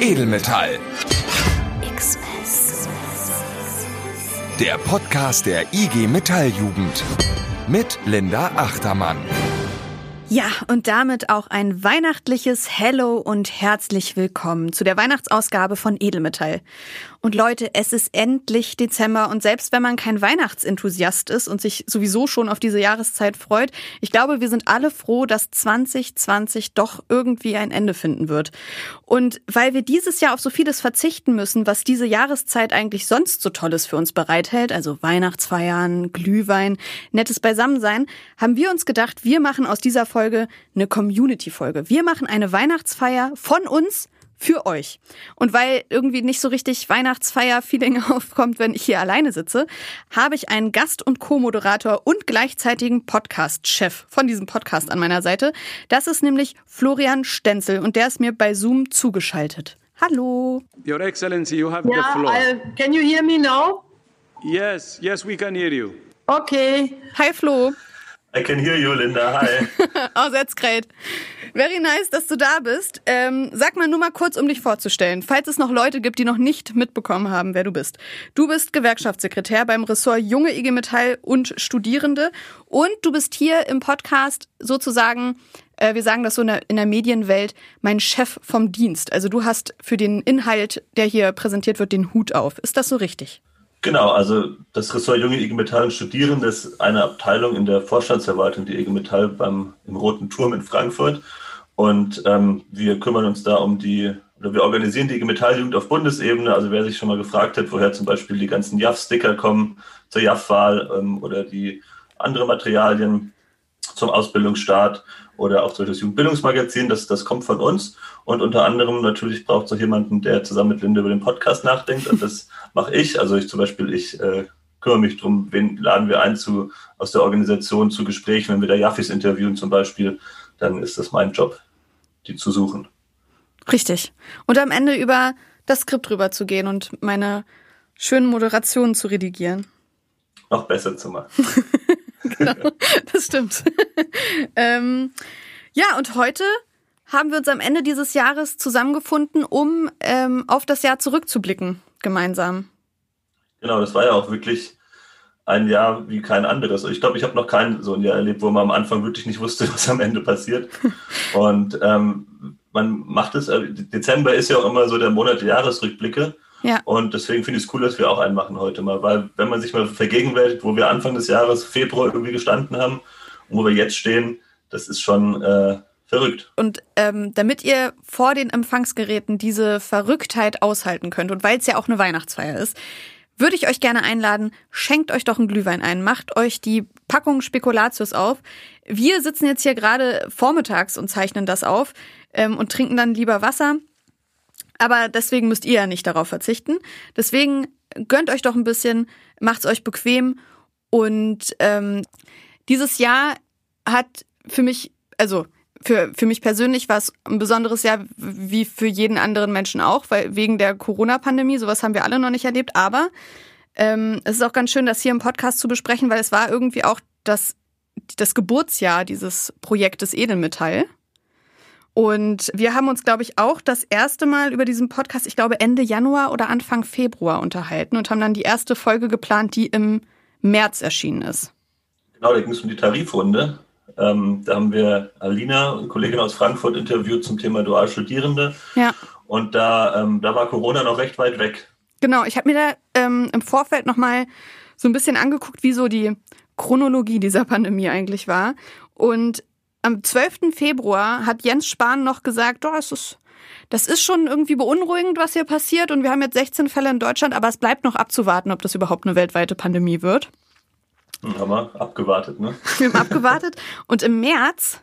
Edelmetall. Der Podcast der IG Metalljugend mit Linda Achtermann. Ja, und damit auch ein weihnachtliches Hello und herzlich willkommen zu der Weihnachtsausgabe von Edelmetall. Und Leute, es ist endlich Dezember und selbst wenn man kein Weihnachtsenthusiast ist und sich sowieso schon auf diese Jahreszeit freut, ich glaube, wir sind alle froh, dass 2020 doch irgendwie ein Ende finden wird. Und weil wir dieses Jahr auf so vieles verzichten müssen, was diese Jahreszeit eigentlich sonst so Tolles für uns bereithält, also Weihnachtsfeiern, Glühwein, nettes Beisammensein, haben wir uns gedacht, wir machen aus dieser Folge eine Community-Folge. Wir machen eine Weihnachtsfeier von uns für euch. Und weil irgendwie nicht so richtig Weihnachtsfeier-Feeling aufkommt, wenn ich hier alleine sitze, habe ich einen Gast- und Co-Moderator und gleichzeitigen Podcast-Chef von diesem Podcast an meiner Seite. Das ist nämlich Florian Stenzel und der ist mir bei Zoom zugeschaltet. Hallo. Your Excellency, you have yeah, the floor. I, can you hear me now? Yes, yes, we can hear you. Okay. Hi Flo. I can hear you, Linda. Hi. oh, that's great. Very nice, dass du da bist. Ähm, sag mal nur mal kurz, um dich vorzustellen, falls es noch Leute gibt, die noch nicht mitbekommen haben, wer du bist. Du bist Gewerkschaftssekretär beim Ressort Junge IG Metall und Studierende und du bist hier im Podcast sozusagen, äh, wir sagen das so in der, in der Medienwelt, mein Chef vom Dienst. Also du hast für den Inhalt, der hier präsentiert wird, den Hut auf. Ist das so richtig? Genau, also das Ressort Junge IG Metall und Studierende ist eine Abteilung in der Vorstandsverwaltung der IG Metall beim, im Roten Turm in Frankfurt. Und ähm, wir kümmern uns da um die, oder wir organisieren die IG Metalljugend auf Bundesebene. Also wer sich schon mal gefragt hat, woher zum Beispiel die ganzen JAF-Sticker kommen zur JAF-Wahl ähm, oder die andere Materialien zum Ausbildungsstart oder auch durch das Jugendbildungsmagazin, das, das kommt von uns. Und unter anderem natürlich braucht es auch jemanden, der zusammen mit Linde über den Podcast nachdenkt. Und das mache ich. Also ich zum Beispiel, ich äh, kümmere mich darum, wen laden wir ein zu, aus der Organisation zu Gesprächen, wenn wir da Jaffis interviewen zum Beispiel, dann ist das mein Job, die zu suchen. Richtig. Und am Ende über das Skript rüber zu gehen und meine schönen Moderationen zu redigieren. Noch besser zu machen. genau, das stimmt. ähm, ja, und heute haben wir uns am Ende dieses Jahres zusammengefunden, um ähm, auf das Jahr zurückzublicken, gemeinsam. Genau, das war ja auch wirklich ein Jahr wie kein anderes. Ich glaube, ich habe noch kein so ein Jahr erlebt, wo man am Anfang wirklich nicht wusste, was am Ende passiert. Und ähm, man macht es, äh, Dezember ist ja auch immer so der Monat der Jahresrückblicke. Ja. Und deswegen finde ich es cool, dass wir auch einen machen heute mal, weil wenn man sich mal vergegenwärtigt, wo wir Anfang des Jahres, Februar irgendwie gestanden haben und wo wir jetzt stehen, das ist schon äh, verrückt. Und ähm, damit ihr vor den Empfangsgeräten diese Verrücktheit aushalten könnt und weil es ja auch eine Weihnachtsfeier ist, würde ich euch gerne einladen, schenkt euch doch einen Glühwein ein, macht euch die Packung Spekulatius auf. Wir sitzen jetzt hier gerade vormittags und zeichnen das auf ähm, und trinken dann lieber Wasser. Aber deswegen müsst ihr ja nicht darauf verzichten. Deswegen gönnt euch doch ein bisschen, macht's euch bequem. Und ähm, dieses Jahr hat für mich, also für, für mich persönlich war es ein besonderes Jahr, wie für jeden anderen Menschen auch, weil wegen der Corona-Pandemie, sowas haben wir alle noch nicht erlebt. Aber ähm, es ist auch ganz schön, das hier im Podcast zu besprechen, weil es war irgendwie auch das, das Geburtsjahr dieses Projektes Edelmetall. Und wir haben uns, glaube ich, auch das erste Mal über diesen Podcast, ich glaube Ende Januar oder Anfang Februar unterhalten und haben dann die erste Folge geplant, die im März erschienen ist. Genau, da ging es um die Tarifrunde. Ähm, da haben wir Alina, eine Kollegin aus Frankfurt, interviewt zum Thema Dualstudierende. Ja. Und da, ähm, da war Corona noch recht weit weg. Genau, ich habe mir da ähm, im Vorfeld nochmal so ein bisschen angeguckt, wie so die Chronologie dieser Pandemie eigentlich war. Und am 12. Februar hat Jens Spahn noch gesagt, oh, es ist, das ist schon irgendwie beunruhigend, was hier passiert. Und wir haben jetzt 16 Fälle in Deutschland, aber es bleibt noch abzuwarten, ob das überhaupt eine weltweite Pandemie wird. Hm, haben wir abgewartet, ne? Wir haben abgewartet. Und im März,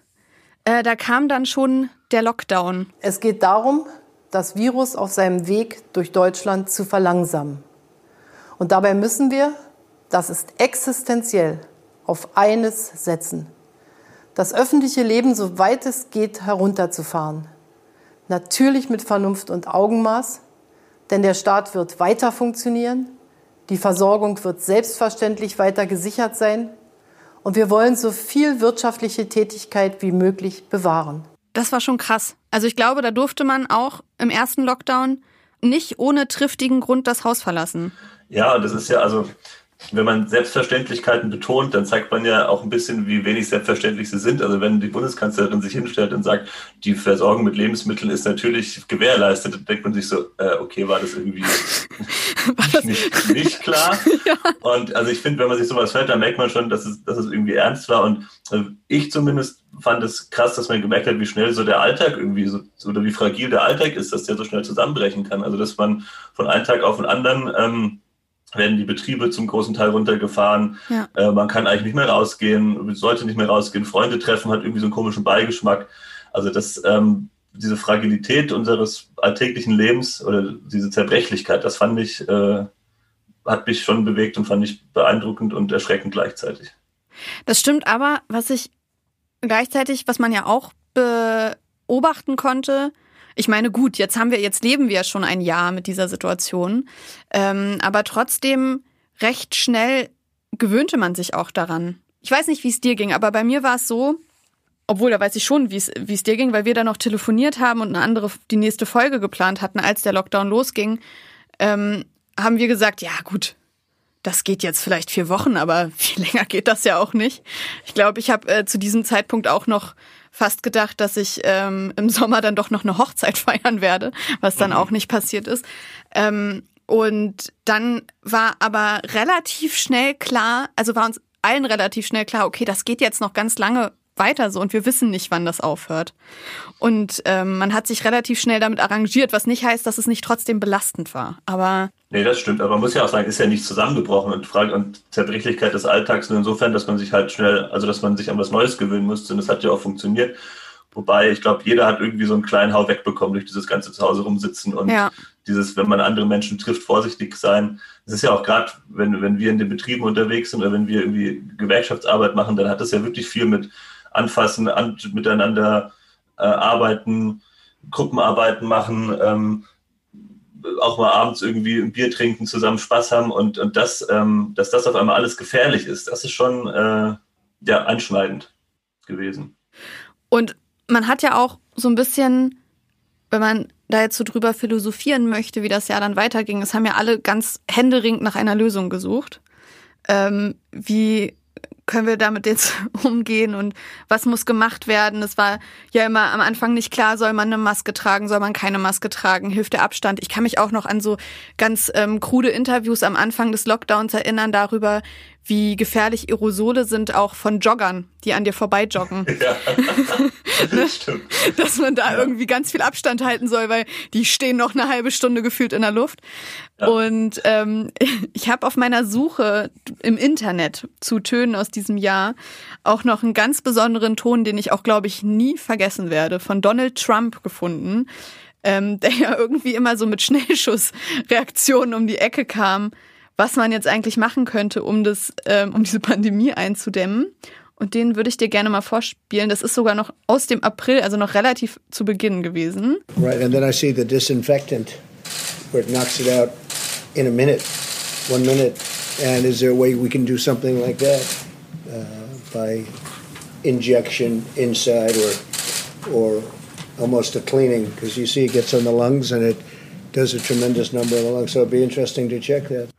äh, da kam dann schon der Lockdown. Es geht darum, das Virus auf seinem Weg durch Deutschland zu verlangsamen. Und dabei müssen wir, das ist existenziell, auf eines setzen. Das öffentliche Leben, soweit es geht, herunterzufahren. Natürlich mit Vernunft und Augenmaß, denn der Staat wird weiter funktionieren, die Versorgung wird selbstverständlich weiter gesichert sein und wir wollen so viel wirtschaftliche Tätigkeit wie möglich bewahren. das war schon krass. Also ich glaube, da durfte man auch im ersten Lockdown nicht ohne triftigen Grund das Haus verlassen. Ja, das ist ja also wenn man Selbstverständlichkeiten betont, dann zeigt man ja auch ein bisschen, wie wenig selbstverständlich sie sind. Also wenn die Bundeskanzlerin sich hinstellt und sagt, die Versorgung mit Lebensmitteln ist natürlich gewährleistet, dann denkt man sich so, äh, okay, war das irgendwie war das? Nicht, nicht, klar. ja. Und also ich finde, wenn man sich sowas hört, dann merkt man schon, dass es, dass es irgendwie ernst war. Und also ich zumindest fand es krass, dass man gemerkt hat, wie schnell so der Alltag irgendwie so, oder wie fragil der Alltag ist, dass der so schnell zusammenbrechen kann. Also dass man von einem Tag auf den anderen ähm, werden die Betriebe zum großen Teil runtergefahren. Ja. Äh, man kann eigentlich nicht mehr rausgehen, sollte nicht mehr rausgehen. Freunde treffen hat irgendwie so einen komischen Beigeschmack. Also das, ähm, diese Fragilität unseres alltäglichen Lebens oder diese Zerbrechlichkeit, das fand ich, äh, hat mich schon bewegt und fand ich beeindruckend und erschreckend gleichzeitig. Das stimmt aber, was ich gleichzeitig, was man ja auch beobachten konnte, ich meine, gut, jetzt haben wir, jetzt leben wir ja schon ein Jahr mit dieser Situation, ähm, aber trotzdem recht schnell gewöhnte man sich auch daran. Ich weiß nicht, wie es dir ging, aber bei mir war es so, obwohl da weiß ich schon, wie es dir ging, weil wir da noch telefoniert haben und eine andere die nächste Folge geplant hatten, als der Lockdown losging, ähm, haben wir gesagt, ja gut, das geht jetzt vielleicht vier Wochen, aber viel länger geht das ja auch nicht. Ich glaube, ich habe äh, zu diesem Zeitpunkt auch noch fast gedacht, dass ich ähm, im Sommer dann doch noch eine Hochzeit feiern werde, was dann mhm. auch nicht passiert ist. Ähm, und dann war aber relativ schnell klar, also war uns allen relativ schnell klar, okay, das geht jetzt noch ganz lange weiter so und wir wissen nicht, wann das aufhört. Und ähm, man hat sich relativ schnell damit arrangiert, was nicht heißt, dass es nicht trotzdem belastend war. Aber Nee, das stimmt. Aber man muss ja auch sagen, ist ja nicht zusammengebrochen und Frage und Zerbrechlichkeit des Alltags nur insofern, dass man sich halt schnell, also dass man sich an was Neues gewöhnen musste. Und das hat ja auch funktioniert. Wobei, ich glaube, jeder hat irgendwie so einen kleinen Hau wegbekommen durch dieses ganze Zuhause rumsitzen und ja. dieses, wenn man andere Menschen trifft, vorsichtig sein. Es ist ja auch gerade, wenn, wenn wir in den Betrieben unterwegs sind oder wenn wir irgendwie Gewerkschaftsarbeit machen, dann hat das ja wirklich viel mit Anfassen, an, miteinander äh, arbeiten, Gruppenarbeiten machen, ähm, auch mal abends irgendwie ein Bier trinken, zusammen Spaß haben und, und das, ähm, dass das auf einmal alles gefährlich ist, das ist schon äh, ja, einschneidend gewesen. Und man hat ja auch so ein bisschen, wenn man da jetzt so drüber philosophieren möchte, wie das Jahr dann weiterging, es haben ja alle ganz händeringend nach einer Lösung gesucht. Ähm, wie können wir damit jetzt umgehen und was muss gemacht werden? Es war ja immer am Anfang nicht klar, soll man eine Maske tragen, soll man keine Maske tragen, hilft der Abstand. Ich kann mich auch noch an so ganz ähm, krude Interviews am Anfang des Lockdowns erinnern darüber, wie gefährlich Aerosole sind auch von Joggern, die an dir vorbei joggen. Ja, das stimmt. Dass man da ja. irgendwie ganz viel Abstand halten soll, weil die stehen noch eine halbe Stunde gefühlt in der Luft. Ja. Und ähm, ich habe auf meiner Suche im Internet zu Tönen aus diesem Jahr auch noch einen ganz besonderen Ton, den ich auch, glaube ich, nie vergessen werde, von Donald Trump gefunden, ähm, der ja irgendwie immer so mit Schnellschussreaktionen um die Ecke kam was man jetzt eigentlich machen könnte, um das, ähm, um diese Pandemie einzudämmen. Und den würde ich dir gerne mal vorspielen. Das ist sogar noch aus dem April, also noch relativ zu Beginn gewesen. Right, and then I see the disinfectant, where it knocks it out in a minute, one minute. And is there a way we can do something like that uh, by injection inside or or almost a cleaning? Because you see, it gets on the lungs and it does a tremendous number lungs. So it'd be interesting to check that.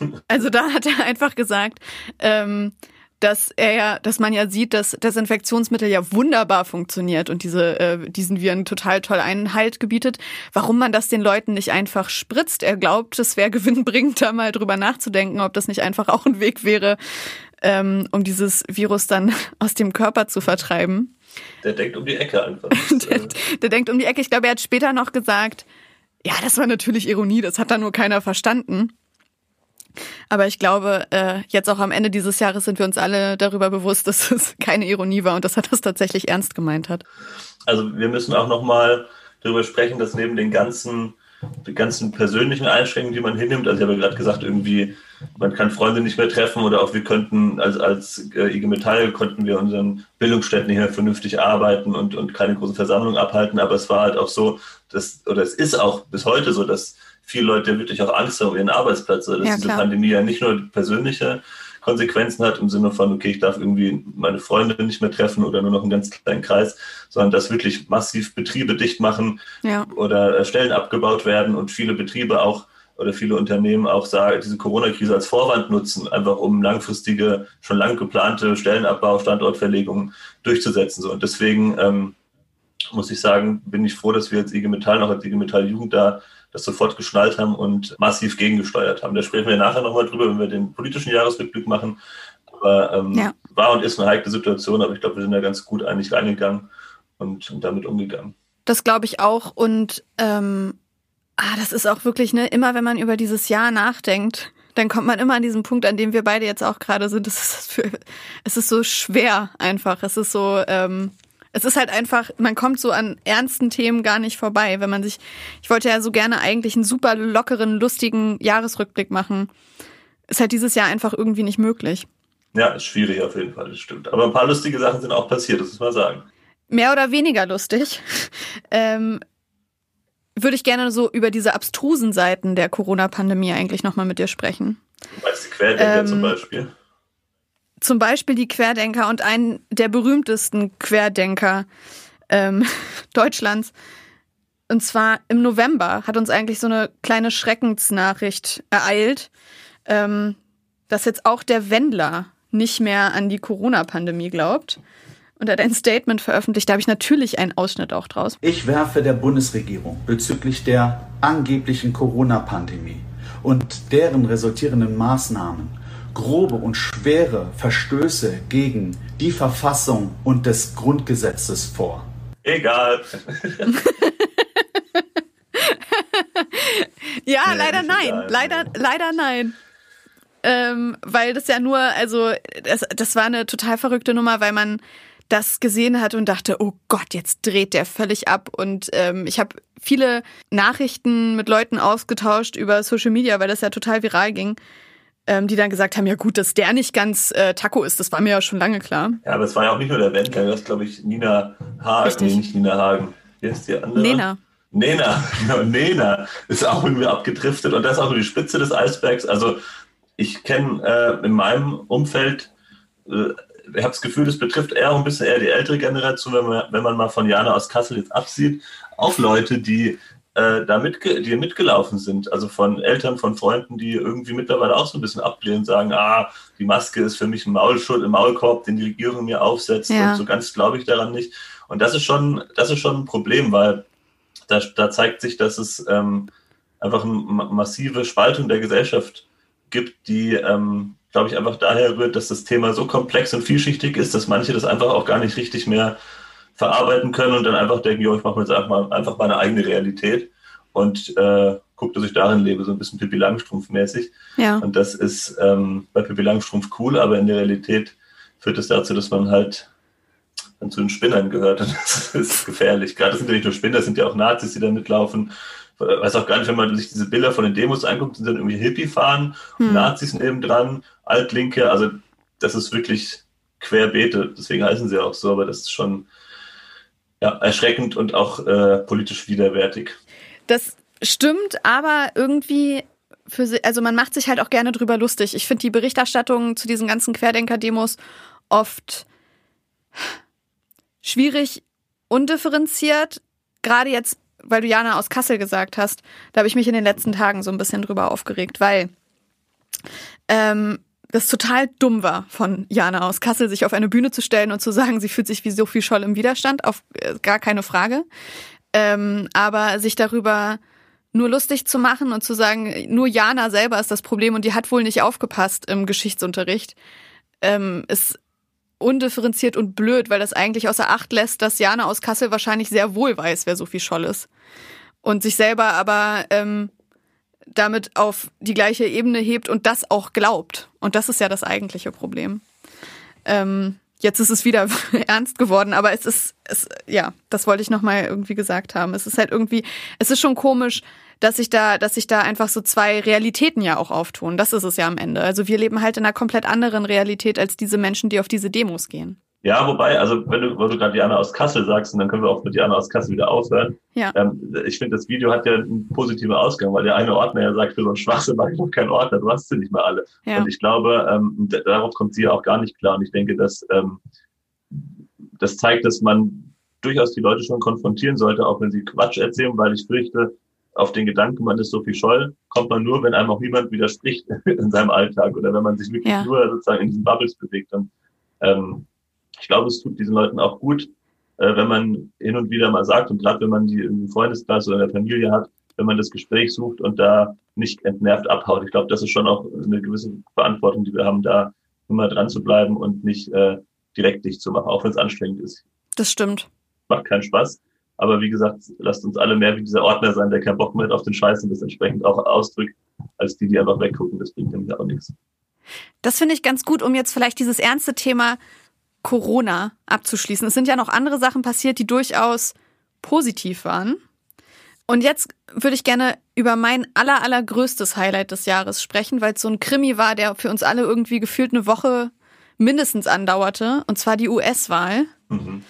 Also da hat er einfach gesagt, ähm, dass er ja, dass man ja sieht, dass Desinfektionsmittel ja wunderbar funktioniert und diese äh, diesen Viren total toll Einhalt gebietet. Warum man das den Leuten nicht einfach spritzt? Er glaubt, es wäre gewinnbringend, da mal drüber nachzudenken, ob das nicht einfach auch ein Weg wäre, ähm, um dieses Virus dann aus dem Körper zu vertreiben. Der denkt um die Ecke einfach. der, der denkt um die Ecke. Ich glaube, er hat später noch gesagt, ja, das war natürlich Ironie, das hat da nur keiner verstanden. Aber ich glaube, äh, jetzt auch am Ende dieses Jahres sind wir uns alle darüber bewusst, dass es keine Ironie war und dass er das tatsächlich ernst gemeint hat. Also wir müssen auch nochmal darüber sprechen, dass neben den ganzen, die ganzen persönlichen Einschränkungen, die man hinnimmt, also ich habe ja gerade gesagt, irgendwie, man kann Freunde nicht mehr treffen oder auch wir könnten, als, als äh, IG Metall konnten wir unseren Bildungsstätten mehr vernünftig arbeiten und, und keine großen Versammlungen abhalten, aber es war halt auch so, dass, oder es ist auch bis heute so, dass viele Leute wirklich auch Angst haben um ihren Arbeitsplatz, dass ja, diese Pandemie ja nicht nur persönliche Konsequenzen hat im Sinne von, okay, ich darf irgendwie meine Freunde nicht mehr treffen oder nur noch einen ganz kleinen Kreis, sondern dass wirklich massiv Betriebe dicht machen ja. oder äh, Stellen abgebaut werden und viele Betriebe auch oder viele Unternehmen auch sagen, diese Corona-Krise als Vorwand nutzen, einfach um langfristige, schon lang geplante Stellenabbau, Standortverlegungen durchzusetzen. So. Und deswegen ähm, muss ich sagen, bin ich froh, dass wir als IG Metall, noch als IG Metall Jugend da das sofort geschnallt haben und massiv gegengesteuert haben. Da sprechen wir nachher nochmal drüber, wenn wir den politischen Jahresrückblick machen. Aber ähm, ja. war und ist eine heikle Situation, aber ich glaube, wir sind da ganz gut eigentlich reingegangen und, und damit umgegangen. Das glaube ich auch. Und ähm, ah, das ist auch wirklich, ne, immer wenn man über dieses Jahr nachdenkt, dann kommt man immer an diesen Punkt, an dem wir beide jetzt auch gerade sind. Es ist, für, es ist so schwer einfach. Es ist so, ähm, es ist halt einfach, man kommt so an ernsten Themen gar nicht vorbei, wenn man sich, ich wollte ja so gerne eigentlich einen super lockeren, lustigen Jahresrückblick machen. Ist halt dieses Jahr einfach irgendwie nicht möglich. Ja, ist schwierig auf jeden Fall, das stimmt. Aber ein paar lustige Sachen sind auch passiert, das muss man sagen. Mehr oder weniger lustig. Ähm, würde ich gerne so über diese abstrusen Seiten der Corona-Pandemie eigentlich nochmal mit dir sprechen. Meinst die Querdenker ähm, zum Beispiel? zum Beispiel die Querdenker und einen der berühmtesten Querdenker ähm, Deutschlands. Und zwar im November hat uns eigentlich so eine kleine Schreckensnachricht ereilt, ähm, dass jetzt auch der Wendler nicht mehr an die Corona-Pandemie glaubt. Und er hat ein Statement veröffentlicht, da habe ich natürlich einen Ausschnitt auch draus. Ich werfe der Bundesregierung bezüglich der angeblichen Corona-Pandemie und deren resultierenden Maßnahmen grobe und schwere Verstöße gegen die Verfassung und des Grundgesetzes vor. Egal. ja, nee, leider nein. Egal. Leider, leider nein. Ähm, weil das ja nur, also das, das war eine total verrückte Nummer, weil man das gesehen hat und dachte, oh Gott, jetzt dreht der völlig ab. Und ähm, ich habe viele Nachrichten mit Leuten ausgetauscht über Social Media, weil das ja total viral ging ähm, die dann gesagt haben, ja gut, dass der nicht ganz äh, Taco ist, das war mir ja schon lange klar. Ja, aber es war ja auch nicht nur der Wendler, das ist, glaube ich, Nina Hagen, Richtig. nee, nicht Nina Hagen. Wer ist die andere? Nena. Nena, genau, Nena ist auch irgendwie abgedriftet und das ist auch nur die Spitze des Eisbergs. Also ich kenne äh, in meinem Umfeld, äh, ich habe das Gefühl, das betrifft eher ein bisschen eher die ältere Generation, wenn man, wenn man mal von Jana aus Kassel jetzt absieht, auch Leute, die äh, da mitge die mitgelaufen sind. Also von Eltern, von Freunden, die irgendwie mittlerweile auch so ein bisschen ablehnen, sagen, ah, die Maske ist für mich ein Maulschutz, ein Maulkorb, den die Regierung mir aufsetzt. Ja. Und so ganz glaube ich daran nicht. Und das ist schon, das ist schon ein Problem, weil da, da zeigt sich, dass es ähm, einfach eine massive Spaltung der Gesellschaft gibt, die, ähm, glaube ich, einfach daher rührt, dass das Thema so komplex und vielschichtig ist, dass manche das einfach auch gar nicht richtig mehr verarbeiten können und dann einfach denken, jo, ich mache mir jetzt einfach, mal, einfach meine eigene Realität und äh, gucke, dass ich darin lebe, so ein bisschen Pippi Langstrumpf-mäßig. Ja. Und das ist ähm, bei Pippi Langstrumpf cool, aber in der Realität führt es das dazu, dass man halt dann zu den Spinnern gehört und das ist gefährlich. Gerade sind ja nicht nur Spinner, das sind ja auch Nazis, die da mitlaufen. Ich weiß auch gar nicht, wenn man sich diese Bilder von den Demos anguckt, sind dann irgendwie Hippie fahren, hm. Nazis nebendran, Altlinke, also das ist wirklich querbeete, deswegen heißen sie auch so, aber das ist schon ja, erschreckend und auch äh, politisch widerwärtig. Das stimmt, aber irgendwie für also man macht sich halt auch gerne drüber lustig. Ich finde die Berichterstattung zu diesen ganzen Querdenker-Demos oft schwierig, undifferenziert. Gerade jetzt, weil du Jana aus Kassel gesagt hast, da habe ich mich in den letzten Tagen so ein bisschen drüber aufgeregt, weil ähm, das total dumm war von Jana aus Kassel, sich auf eine Bühne zu stellen und zu sagen, sie fühlt sich wie Sophie Scholl im Widerstand, auf äh, gar keine Frage. Ähm, aber sich darüber nur lustig zu machen und zu sagen, nur Jana selber ist das Problem und die hat wohl nicht aufgepasst im Geschichtsunterricht, ähm, ist undifferenziert und blöd, weil das eigentlich außer Acht lässt, dass Jana aus Kassel wahrscheinlich sehr wohl weiß, wer Sophie Scholl ist. Und sich selber aber ähm, damit auf die gleiche Ebene hebt und das auch glaubt. Und das ist ja das eigentliche Problem. Ähm, jetzt ist es wieder ernst geworden, aber es ist, es, ja, das wollte ich nochmal irgendwie gesagt haben. Es ist halt irgendwie, es ist schon komisch, dass sich da, dass sich da einfach so zwei Realitäten ja auch auftun. Das ist es ja am Ende. Also wir leben halt in einer komplett anderen Realität als diese Menschen, die auf diese Demos gehen. Ja, wobei, also wenn du, wo du gerade Jana aus Kassel sagst, und dann können wir auch mit Jana aus Kassel wieder aufhören. Ja. Ähm, ich finde, das Video hat ja einen positiven Ausgang, weil der eine Ordner ja sagt, für so einen Schwachsinn mache ich noch keinen Ordner, du hast sie nicht mehr alle. Ja. Und ich glaube, ähm, darauf kommt sie ja auch gar nicht klar. Und ich denke, dass ähm, das zeigt, dass man durchaus die Leute schon konfrontieren sollte, auch wenn sie Quatsch erzählen, weil ich fürchte, auf den Gedanken, man ist so viel Scholl, kommt man nur, wenn einem auch niemand widerspricht in seinem Alltag oder wenn man sich wirklich Ja. nur sozusagen in diesen Bubbles bewegt. Und ähm, ich glaube, es tut diesen Leuten auch gut, äh, wenn man hin und wieder mal sagt, und gerade wenn man die im Freundeskreis oder in der Familie hat, wenn man das Gespräch sucht und da nicht entnervt abhaut. Ich glaube, das ist schon auch eine gewisse Verantwortung, die wir haben, da immer dran zu bleiben und nicht äh, direkt dicht zu machen, auch wenn es anstrengend ist. Das stimmt. Macht keinen Spaß. Aber wie gesagt, lasst uns alle mehr wie dieser Ordner sein, der keinen Bock mehr hat auf den Scheiß und das entsprechend auch ausdrückt, als die, die einfach weggucken. Das bringt nämlich auch nichts. Das finde ich ganz gut, um jetzt vielleicht dieses ernste Thema Corona abzuschließen. Es sind ja noch andere Sachen passiert, die durchaus positiv waren. Und jetzt würde ich gerne über mein aller, allergrößtes Highlight des Jahres sprechen, weil es so ein Krimi war, der für uns alle irgendwie gefühlt eine Woche mindestens andauerte, und zwar die US-Wahl. Mhm.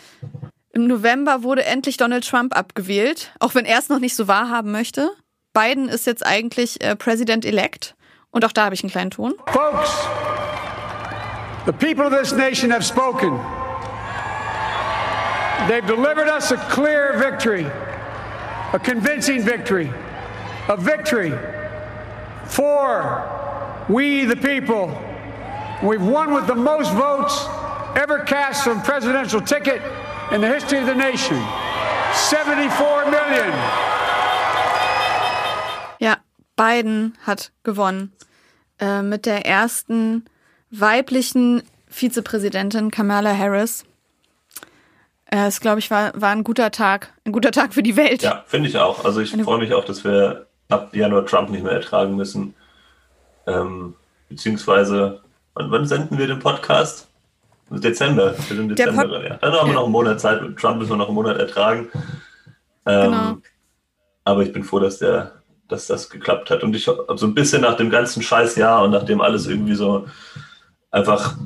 Im November wurde endlich Donald Trump abgewählt, auch wenn er es noch nicht so wahrhaben möchte. Biden ist jetzt eigentlich äh, President-elect. Und auch da habe ich einen kleinen Ton. Folks, the people of this nation have spoken. They've delivered us a clear victory, a convincing victory, a victory for we the people. We've won with the most votes ever cast from presidential ticket in the history of the nation. 74 million. Ja, Biden hat gewonnen. Äh, mit der ersten weiblichen Vizepräsidentin Kamala Harris. Äh, Es, glaube ich, war, war ein guter Tag. Ein guter Tag für die Welt. Ja, finde ich auch. Also ich freue mich auch, dass wir ab Januar Trump nicht mehr ertragen müssen. Ähm, beziehungsweise, wann, wann senden wir den Podcast? Dezember. Wir sind Dezember, Pod- ja. Dann haben wir noch einen Monat Zeit. Mit Trump müssen wir noch einen Monat ertragen. Ähm, Genau. Aber ich bin froh, dass der, dass das geklappt hat. Und ich hab so ein bisschen nach dem ganzen Scheißjahr und nachdem alles irgendwie so einfach,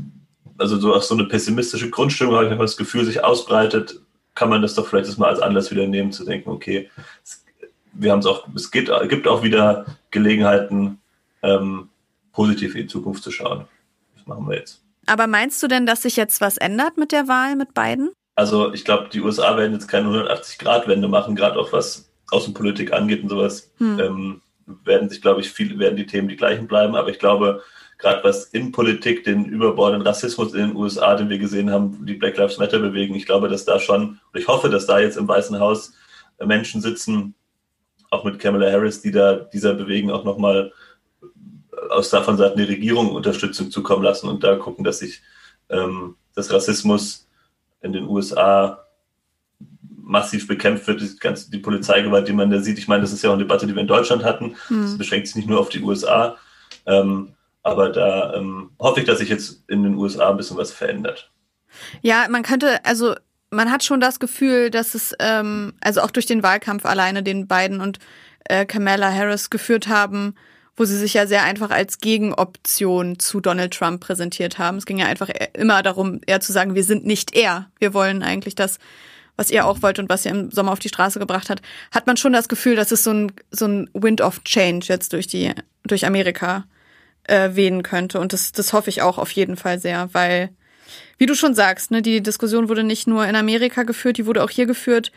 also so auf so eine pessimistische Grundstimmung habe ich einfach das Gefühl, sich ausbreitet, kann man das doch vielleicht das mal als Anlass wieder nehmen, zu denken, okay, es, wir haben es auch, es geht, gibt auch wieder Gelegenheiten, ähm, positiv in die Zukunft zu schauen. Das machen wir jetzt. Aber meinst du denn, dass sich jetzt was ändert mit der Wahl mit Biden? Also ich glaube, die USA werden jetzt keine 180-Grad-Wende machen, gerade auch was Außenpolitik angeht und sowas. Ähm, werden sich, glaube ich, viele werden die Themen die gleichen bleiben. Aber ich glaube, gerade was Innenpolitik, den überbordenden Rassismus in den USA, den wir gesehen haben, die Black Lives Matter bewegen, ich glaube, dass da schon, und ich hoffe, dass da jetzt im Weißen Haus äh, Menschen sitzen, auch mit Kamala Harris, die da dieser Bewegung auch nochmal aus davon Seiten der Regierung Unterstützung zukommen lassen und da gucken, dass sich ähm, das Rassismus in den USA massiv bekämpft wird, die ganze die Polizeigewalt, die man da sieht. Ich meine, das ist ja auch eine Debatte, die wir in Deutschland hatten. Das beschränkt sich nicht nur auf die USA. Ähm, aber da ähm, hoffe ich, dass sich jetzt in den USA ein bisschen was verändert. Ja, man könnte, also man hat schon das Gefühl, dass es, ähm, also auch durch den Wahlkampf alleine, den Biden und äh, Kamala Harris geführt haben, wo sie sich ja sehr einfach als Gegenoption zu Donald Trump präsentiert haben. Es ging ja einfach eher- immer darum, eher zu sagen, wir sind nicht er. Wir wollen eigentlich das, was ihr auch wollt und was ihr im Sommer auf die Straße gebracht hat. Hat man schon das Gefühl, dass es so ein, so ein Wind of Change jetzt durch die, durch Amerika äh, wehen könnte. Und das, das hoffe ich auch auf jeden Fall sehr, weil wie du schon sagst, ne, die Diskussion wurde nicht nur in Amerika geführt, die wurde auch hier geführt.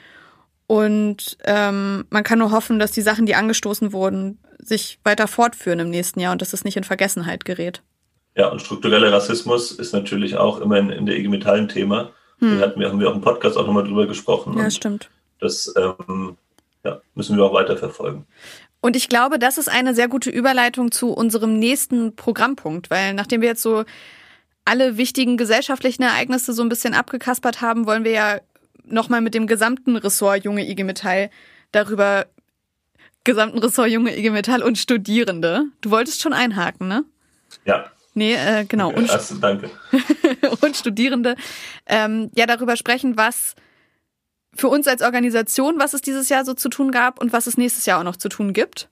Und ähm, man kann nur hoffen, dass die Sachen, die angestoßen wurden, sich weiter fortführen im nächsten Jahr und dass es nicht in Vergessenheit gerät. Ja, und struktureller Rassismus ist natürlich auch immer in, in der IG Metall ein Thema. Da hatten wir, haben wir auch im Podcast auch nochmal drüber gesprochen. Ja, stimmt. das ähm, ja, müssen wir auch weiter verfolgen. Und ich glaube, das ist eine sehr gute Überleitung zu unserem nächsten Programmpunkt, weil nachdem wir jetzt so alle wichtigen gesellschaftlichen Ereignisse so ein bisschen abgekaspert haben, wollen wir ja nochmal mit dem gesamten Ressort Junge IG Metall darüber, gesamten Ressort Junge IG Metall und Studierende. Du wolltest schon einhaken, ne? Ja, Nee, äh, genau. Und, Erste, danke. und Studierende ähm, ja darüber sprechen, was für uns als Organisation, was es dieses Jahr so zu tun gab und was es nächstes Jahr auch noch zu tun gibt.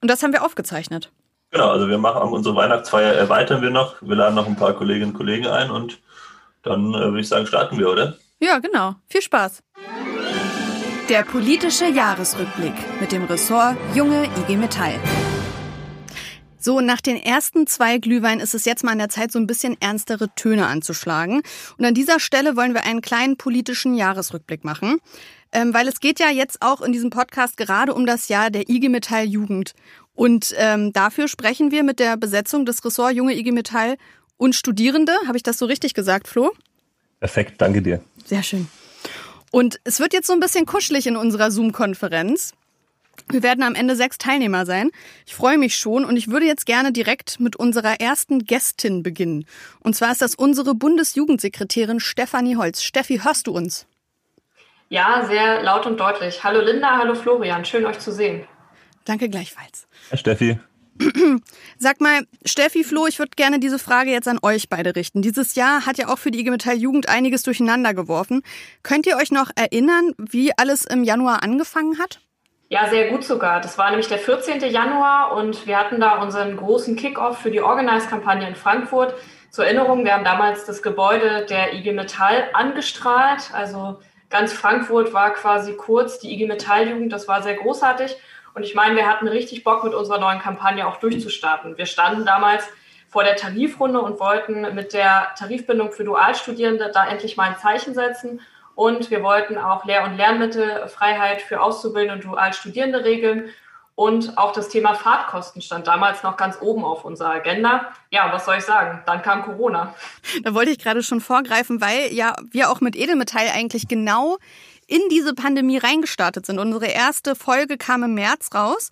Und das haben wir aufgezeichnet. Genau, also wir machen unsere Weihnachtsfeier erweitern wir noch. Wir laden noch ein paar Kolleginnen und Kollegen ein und Dann äh, würde ich sagen, starten wir, oder? Ja, genau. Viel Spaß. Der politische Jahresrückblick mit dem Ressort Junge IG Metall. So, nach den ersten zwei Glühwein ist es jetzt mal an der Zeit, so ein bisschen ernstere Töne anzuschlagen. Und an dieser Stelle wollen wir einen kleinen politischen Jahresrückblick machen. Ähm, weil es geht ja jetzt auch in diesem Podcast gerade um das Jahr der IG Metall Jugend. Und ähm, dafür sprechen wir mit der Besetzung des Ressort Junge IG Metall und Studierende. Habe ich das so richtig gesagt, Flo? Perfekt, danke dir. Sehr schön. Und es wird jetzt so ein bisschen kuschelig in unserer Zoom-Konferenz. Wir werden am Ende sechs Teilnehmer sein. Ich freue mich schon und ich würde jetzt gerne direkt mit unserer ersten Gästin beginnen. Und zwar ist das unsere Bundesjugendsekretärin Stefanie Holz. Steffi, hörst du uns? Ja, sehr laut und deutlich. Hallo Linda, hallo Florian, schön euch zu sehen. Danke gleichfalls. Herr Steffi. Sag mal, Steffi, Flo, ich würde gerne diese Frage jetzt an euch beide richten. Dieses Jahr hat ja auch für die IG Metall Jugend einiges durcheinander geworfen. Könnt ihr euch noch erinnern, wie alles im Januar angefangen hat? Ja, sehr gut sogar. Das war nämlich der 14. Januar und wir hatten da unseren großen Kickoff für die Organize-Kampagne in Frankfurt. Zur Erinnerung, wir haben damals das Gebäude der IG Metall angestrahlt. Also ganz Frankfurt war quasi kurz die IG Metall Jugend. Das war sehr großartig. Und ich meine, wir hatten richtig Bock, mit unserer neuen Kampagne auch durchzustarten. Wir standen damals vor der Tarifrunde und wollten mit der Tarifbindung für Dualstudierende da endlich mal ein Zeichen setzen und wir wollten auch Lehr- und Lernmittelfreiheit für Auszubildende und Dualstudierende regeln. Und auch das Thema Fahrtkosten stand damals noch ganz oben auf unserer Agenda. Ja, was soll ich sagen? Dann kam Corona. Da wollte ich gerade schon vorgreifen, weil ja wir auch mit Edelmetall eigentlich genau in diese Pandemie reingestartet sind. Unsere erste Folge kam im März raus.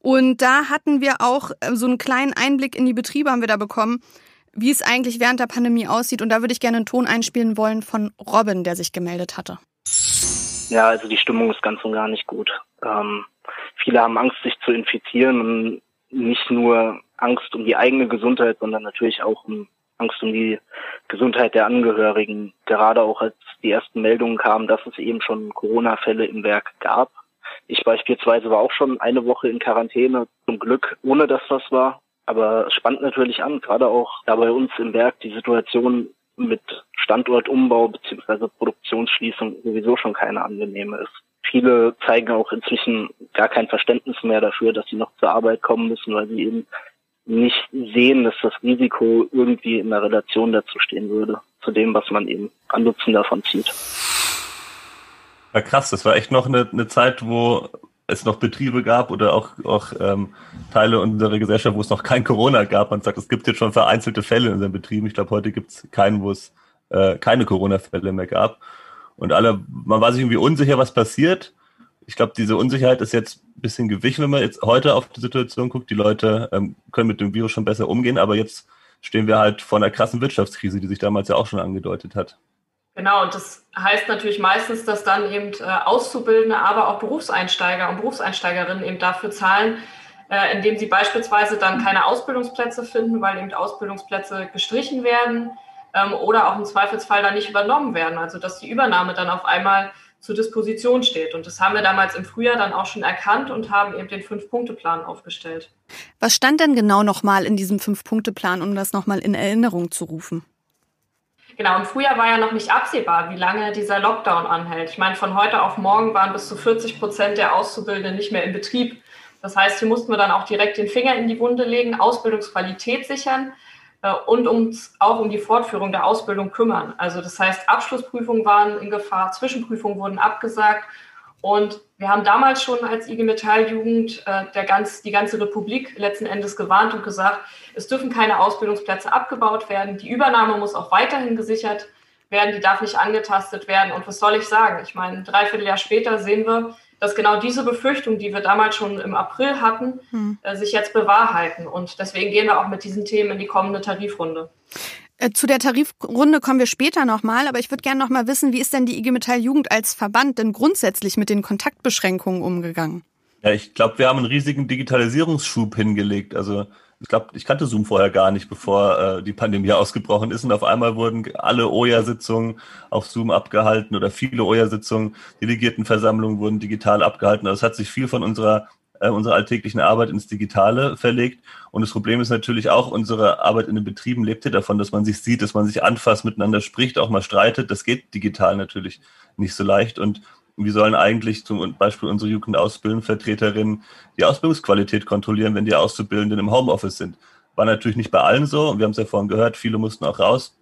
Und da hatten wir auch äh, so einen kleinen Einblick in die Betriebe haben wir da bekommen wie es eigentlich während der Pandemie aussieht. Und da würde ich gerne einen Ton einspielen wollen von Robin, der sich gemeldet hatte. Ja, also die Stimmung ist ganz und gar nicht gut. Ähm, viele haben Angst, sich zu infizieren und nicht nur Angst um die eigene Gesundheit, sondern natürlich auch um Angst um die Gesundheit der Angehörigen. Gerade auch als die ersten Meldungen kamen, dass es eben schon Corona-Fälle im Werk gab. Ich beispielsweise war auch schon eine Woche in Quarantäne, zum Glück, ohne dass das war. Aber es spannt natürlich an, gerade auch da bei uns im Werk die Situation mit Standortumbau bzw. Produktionsschließung sowieso schon keine angenehme ist. Viele zeigen auch inzwischen gar kein Verständnis mehr dafür, dass sie noch zur Arbeit kommen müssen, weil sie eben nicht sehen, dass das Risiko irgendwie in der Relation dazu stehen würde, zu dem, was man eben an Nutzen davon zieht. War krass, das war echt noch eine, eine Zeit, wo es noch Betriebe gab oder auch, auch ähm, Teile unserer Gesellschaft, wo es noch kein Corona gab. Man sagt, es gibt jetzt schon vereinzelte Fälle in unseren Betrieben. Ich glaube, heute gibt es keinen, wo es äh, keine Corona-Fälle mehr gab. Und alle, man war sich irgendwie unsicher, was passiert. Ich glaube, diese Unsicherheit ist jetzt ein bisschen gewichen, wenn man jetzt heute auf die Situation guckt. Die Leute ähm, können mit dem Virus schon besser umgehen, aber jetzt stehen wir halt vor einer krassen Wirtschaftskrise, die sich damals ja auch schon angedeutet hat. Genau, und das heißt natürlich meistens, dass dann eben äh, Auszubildende, aber auch Berufseinsteiger und Berufseinsteigerinnen eben dafür zahlen, äh, indem sie beispielsweise dann keine Ausbildungsplätze finden, weil eben Ausbildungsplätze gestrichen werden ähm, oder auch im Zweifelsfall dann nicht übernommen werden. Also dass die Übernahme dann auf einmal zur Disposition steht. Und das haben wir damals im Frühjahr dann auch schon erkannt und haben eben den Fünf-Punkte-Plan aufgestellt. Was stand denn genau nochmal in diesem Fünf-Punkte-Plan, um das nochmal in Erinnerung zu rufen? Genau, im Frühjahr war ja noch nicht absehbar, wie lange dieser Lockdown anhält. Ich meine, von heute auf morgen waren bis zu 40 Prozent der Auszubildenden nicht mehr in Betrieb. Das heißt, hier mussten wir dann auch direkt den Finger in die Wunde legen, Ausbildungsqualität sichern äh, und uns auch um die Fortführung der Ausbildung kümmern. Also das heißt, Abschlussprüfungen waren in Gefahr, Zwischenprüfungen wurden abgesagt und wir haben damals schon als IG Metall-Jugend äh, der ganz, die ganze Republik letzten Endes gewarnt und gesagt, es dürfen keine Ausbildungsplätze abgebaut werden. Die Übernahme muss auch weiterhin gesichert werden, die darf nicht angetastet werden. Und was soll ich sagen? Ich meine, ein Dreivierteljahr später sehen wir, dass genau diese Befürchtungen, die wir damals schon im April hatten, hm. äh, sich jetzt bewahrheiten. Und deswegen gehen wir auch mit diesen Themen in die kommende Tarifrunde. Äh, zu der Tarifrunde kommen wir später nochmal, aber ich würde gerne nochmal wissen, wie ist denn die IG Metall Jugend als Verband denn grundsätzlich mit den Kontaktbeschränkungen umgegangen? Ja, ich glaube, wir haben einen riesigen Digitalisierungsschub hingelegt. Also ich glaube, ich kannte Zoom vorher gar nicht, bevor äh, die Pandemie ausgebrochen ist. Und auf einmal wurden alle OJA-Sitzungen auf Zoom abgehalten oder viele OJA-Sitzungen, Delegiertenversammlungen wurden digital abgehalten. Also es hat sich viel von unserer äh, unsere alltäglichen Arbeit ins Digitale verlegt. Und das Problem ist natürlich auch, unsere Arbeit in den Betrieben lebt ja davon, dass man sich sieht, dass man sich anfasst, miteinander spricht, auch mal streitet. Das geht digital natürlich nicht so leicht. Und wie sollen eigentlich zum Beispiel unsere Jugendausbildungsvertreterinnen die Ausbildungsqualität kontrollieren, wenn die Auszubildenden im Homeoffice sind? War natürlich nicht bei allen so. Wir haben es ja vorhin gehört, viele mussten auch raus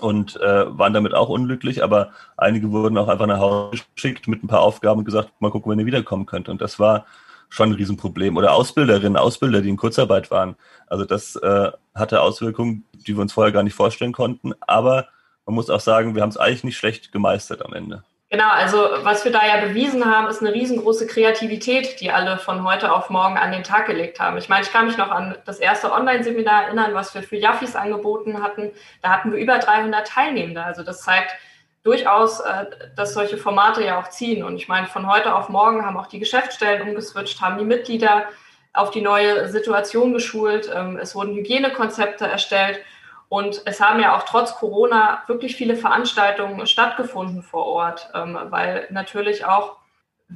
und äh, waren damit auch unglücklich, aber einige wurden auch einfach nach Hause geschickt mit ein paar Aufgaben und gesagt, mal gucken, wenn ihr wiederkommen könnt. Und das war schon ein Riesenproblem. Oder Ausbilderinnen, Ausbilder, die in Kurzarbeit waren. Also das äh, hatte Auswirkungen, die wir uns vorher gar nicht vorstellen konnten. Aber man muss auch sagen, wir haben es eigentlich nicht schlecht gemeistert am Ende. Genau, also was wir da ja bewiesen haben, ist eine riesengroße Kreativität, die alle von heute auf morgen an den Tag gelegt haben. Ich meine, ich kann mich noch an das erste Online-Seminar erinnern, was wir für Jaffis angeboten hatten. Da hatten wir über 300 Teilnehmende. Also das zeigt durchaus, äh, dass solche Formate ja auch ziehen. Und ich meine, von heute auf morgen haben auch die Geschäftsstellen umgeswitcht, haben die Mitglieder auf die neue Situation geschult. Ähm, es wurden Hygienekonzepte erstellt. Und es haben ja auch trotz Corona wirklich viele Veranstaltungen stattgefunden vor Ort, ähm, weil natürlich auch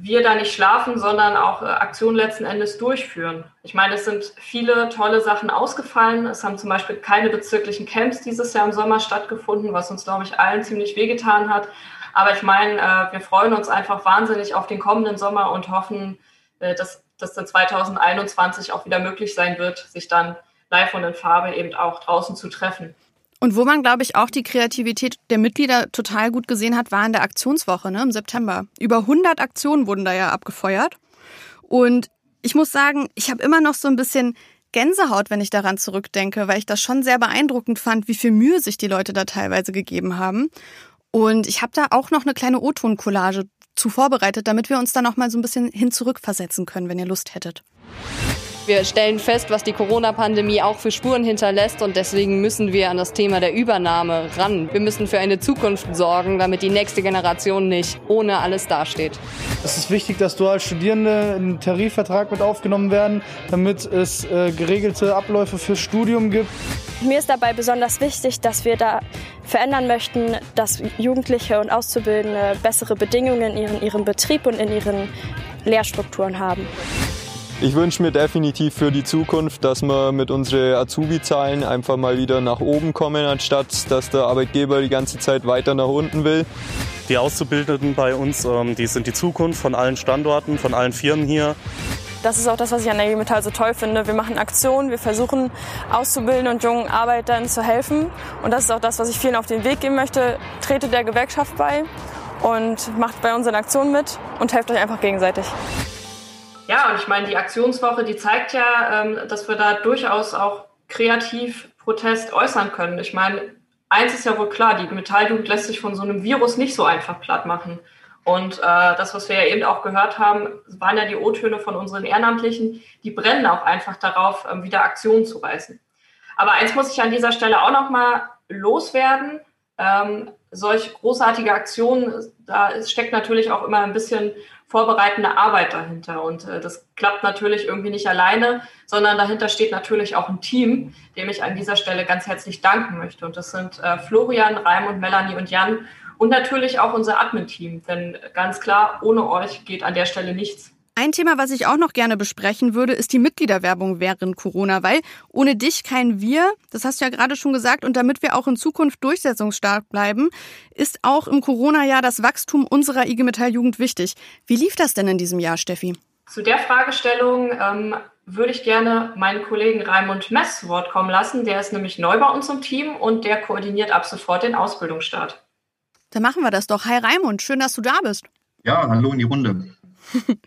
wir da nicht schlafen, sondern auch äh, Aktionen letzten Endes durchführen. Ich meine, es sind viele tolle Sachen ausgefallen. Es haben zum Beispiel keine bezirklichen Camps dieses Jahr im Sommer stattgefunden, was uns, glaube ich, allen ziemlich wehgetan hat. Aber ich meine, äh, wir freuen uns einfach wahnsinnig auf den kommenden Sommer und hoffen, äh, dass das dann 2021 auch wieder möglich sein wird, sich dann live und in Farbe eben auch draußen zu treffen. Und wo man, glaube ich, auch die Kreativität der Mitglieder total gut gesehen hat, war in der Aktionswoche ne, im September. Über 100 Aktionen wurden da ja abgefeuert. Und ich muss sagen, ich habe immer noch so ein bisschen Gänsehaut, wenn ich daran zurückdenke, weil ich das schon sehr beeindruckend fand, wie viel Mühe sich die Leute da teilweise gegeben haben. Und ich habe da auch noch eine kleine O-Ton-Collage zu vorbereitet, damit wir uns da noch mal so ein bisschen hin zurückversetzen können, wenn ihr Lust hättet. Wir stellen fest, was die Corona-Pandemie auch für Spuren hinterlässt und deswegen müssen wir an das Thema der Übernahme ran. Wir müssen für eine Zukunft sorgen, damit die nächste Generation nicht ohne alles dasteht. Es ist wichtig, dass dual Studierende in den Tarifvertrag mit aufgenommen werden, damit es äh, geregelte Abläufe fürs Studium gibt. Mir ist dabei besonders wichtig, dass wir da verändern möchten, dass Jugendliche und Auszubildende bessere Bedingungen in ihrem Betrieb und in ihren Lehrstrukturen haben. Ich wünsche mir definitiv für die Zukunft, dass wir mit unseren Azubi-Zahlen einfach mal wieder nach oben kommen, anstatt dass der Arbeitgeber die ganze Zeit weiter nach unten will. Die Auszubildenden bei uns, ähm, die sind die Zukunft von allen Standorten, von allen Firmen hier. Das ist auch das, was ich an der Metall so toll finde. Wir machen Aktionen, wir versuchen Auszubildenden und jungen Arbeitern zu helfen. Und das ist auch das, was ich vielen auf den Weg geben möchte. Trete der Gewerkschaft bei und macht bei unseren Aktionen mit und helft euch einfach gegenseitig. Ja, und ich meine, die Aktionswoche, die zeigt ja, ähm, dass wir da durchaus auch kreativ Protest äußern können. Ich meine, eins ist ja wohl klar, die Metalljugend lässt sich von so einem Virus nicht so einfach platt machen. Und äh, das, was wir ja eben auch gehört haben, waren ja die O-Töne von unseren Ehrenamtlichen, die brennen auch einfach darauf, ähm, wieder Aktionen zu reißen. Aber eins muss ich an dieser Stelle auch noch mal loswerden. Ähm, solch großartige Aktionen, da steckt natürlich auch immer ein bisschen vorbereitende Arbeit dahinter. Und äh, das klappt natürlich irgendwie nicht alleine, sondern dahinter steht natürlich auch ein Team, dem ich an dieser Stelle ganz herzlich danken möchte. Und das sind äh, Florian, Reim und Melanie und Jan und natürlich auch unser Admin-Team. Denn ganz klar, ohne euch geht an der Stelle nichts. Ein Thema, was ich auch noch gerne besprechen würde, ist die Mitgliederwerbung während Corona, weil ohne dich kein Wir, das hast du ja gerade schon gesagt, und damit wir auch in Zukunft durchsetzungsstark bleiben, ist auch im Corona-Jahr das Wachstum unserer IG Metall Jugend wichtig. Wie lief das denn in diesem Jahr, Steffi? Zu der Fragestellung ähm, würde ich gerne meinen Kollegen Raimund Mess zu Wort kommen lassen. Der ist nämlich neu bei uns im Team und der koordiniert ab sofort den Ausbildungsstart. Dann machen wir das doch. Hi Raimund, schön, dass du da bist. Ja, hallo in die Runde.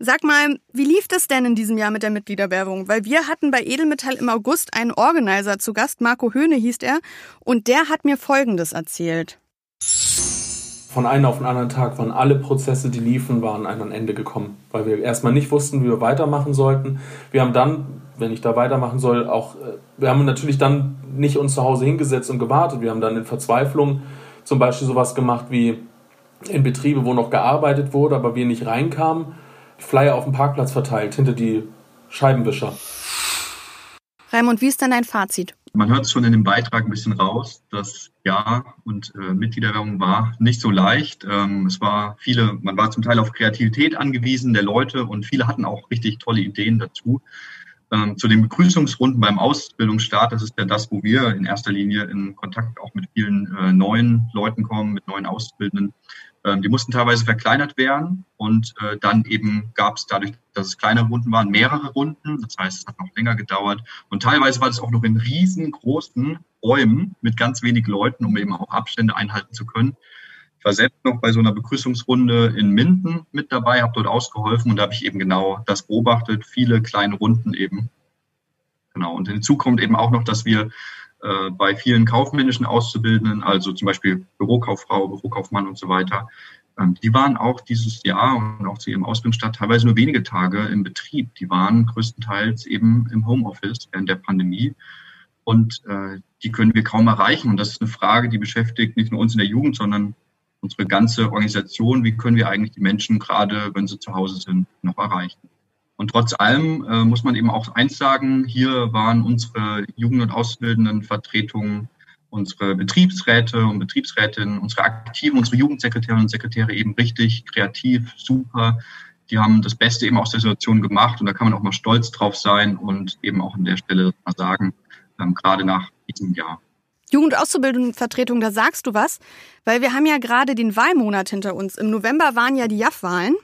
Sag mal, wie lief das denn in diesem Jahr mit der Mitgliederwerbung? Weil wir hatten bei Edelmetall im August einen Organizer zu Gast, Marco Höhne hieß er, und der hat mir Folgendes erzählt. Von einem auf den anderen Tag waren alle Prozesse, die liefen, waren an ein Ende gekommen, weil wir erstmal nicht wussten, wie wir weitermachen sollten. Wir haben dann, wenn ich da weitermachen soll, auch, äh, wir haben natürlich dann nicht uns zu Hause hingesetzt und gewartet. Wir haben dann in Verzweiflung zum Beispiel sowas gemacht wie in Betriebe, wo noch gearbeitet wurde, aber wir nicht reinkamen Flyer auf dem Parkplatz verteilt, hinter die Scheibenwischer. Raimund, wie ist denn dein Fazit? Man hört es schon in dem Beitrag ein bisschen raus. Das Jahr und äh, Mitgliederwerbung war nicht so leicht. Ähm, es war viele, man war zum Teil auf Kreativität angewiesen der Leute und viele hatten auch richtig tolle Ideen dazu. Ähm, zu den Begrüßungsrunden beim Ausbildungsstart, das ist ja das, wo wir in erster Linie in Kontakt auch mit vielen äh, neuen Leuten kommen, mit neuen Auszubildenden. Ähm, die mussten teilweise verkleinert werden und äh, dann eben gab es dadurch, dass es kleinere Runden waren, mehrere Runden. Das heißt, es hat noch länger gedauert. Und teilweise war es auch noch in riesengroßen Räumen mit ganz wenig Leuten, um eben auch Abstände einhalten zu können. Ich war selbst noch bei so einer Begrüßungsrunde in Minden mit dabei, habe dort ausgeholfen und da habe ich eben genau das beobachtet, viele kleine Runden eben. Genau. Und hinzu kommt eben auch noch, dass wir äh, bei vielen kaufmännischen Auszubildenden, also zum Beispiel Bürokauffrau, Bürokaufmann und so weiter, ähm, die waren auch dieses Jahr und auch zu ihrem Ausbildungsstart teilweise nur wenige Tage im Betrieb. Die waren größtenteils eben im Homeoffice während der Pandemie. Und äh, die können wir kaum erreichen. Und das ist eine Frage, die beschäftigt nicht nur uns in der Jugend, sondern unsere ganze Organisation, wie können wir eigentlich die Menschen, gerade wenn sie zu Hause sind, noch erreichen. Und trotz allem äh, muss man eben auch eins sagen, hier waren unsere Jugend- und Ausbildendenvertretungen, unsere Betriebsräte und Betriebsrätinnen, unsere Aktiven, unsere Jugendsekretärinnen und Sekretäre eben richtig kreativ, super. Die haben das Beste eben aus der Situation gemacht und da kann man auch mal stolz drauf sein und eben auch an der Stelle mal sagen, ähm, gerade nach diesem Jahr. Jugendauszubildendenvertretung, da sagst du was, weil wir haben ja gerade den Wahlmonat hinter uns. Im November waren ja die JAF-Wahlen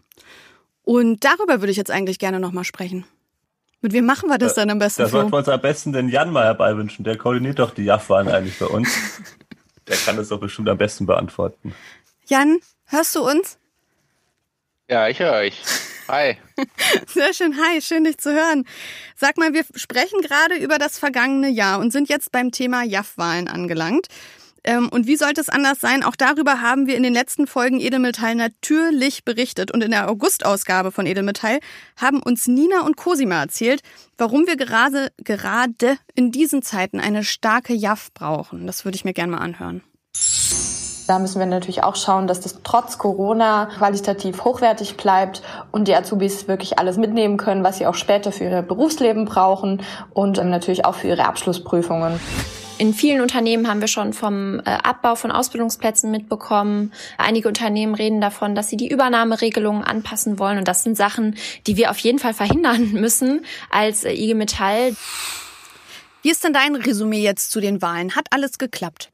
und darüber würde ich jetzt eigentlich gerne nochmal sprechen. Mit wem machen wir das dann am besten? Da sollten wir uns am besten den Jan mal herbeiwünschen. Der koordiniert doch die JAF-Wahlen eigentlich bei uns. Der kann das doch bestimmt am besten beantworten. Jan, hörst du uns? Ja, ich höre euch. Hi. Sehr schön. Hi, schön dich zu hören. Sag mal, wir sprechen gerade über das vergangene Jahr und sind jetzt beim Thema JAF-Wahlen angelangt. Ähm, und wie sollte es anders sein? Auch darüber haben wir in den letzten Folgen Edelmetall natürlich berichtet. Und in der August-Ausgabe von Edelmetall haben uns Nina und Cosima erzählt, warum wir gerade, gerade in diesen Zeiten eine starke JAF brauchen. Das würde ich mir gerne mal anhören. Da müssen wir natürlich auch schauen, dass das trotz Corona qualitativ hochwertig bleibt und die Azubis wirklich alles mitnehmen können, was sie auch später für ihr Berufsleben brauchen und ähm, natürlich auch für ihre Abschlussprüfungen. In vielen Unternehmen haben wir schon vom äh, Abbau von Ausbildungsplätzen mitbekommen. Einige Unternehmen reden davon, dass sie die Übernahmeregelungen anpassen wollen. Und das sind Sachen, die wir auf jeden Fall verhindern müssen als äh, IG Metall. Wie ist denn dein Resümee jetzt zu den Wahlen? Hat alles geklappt?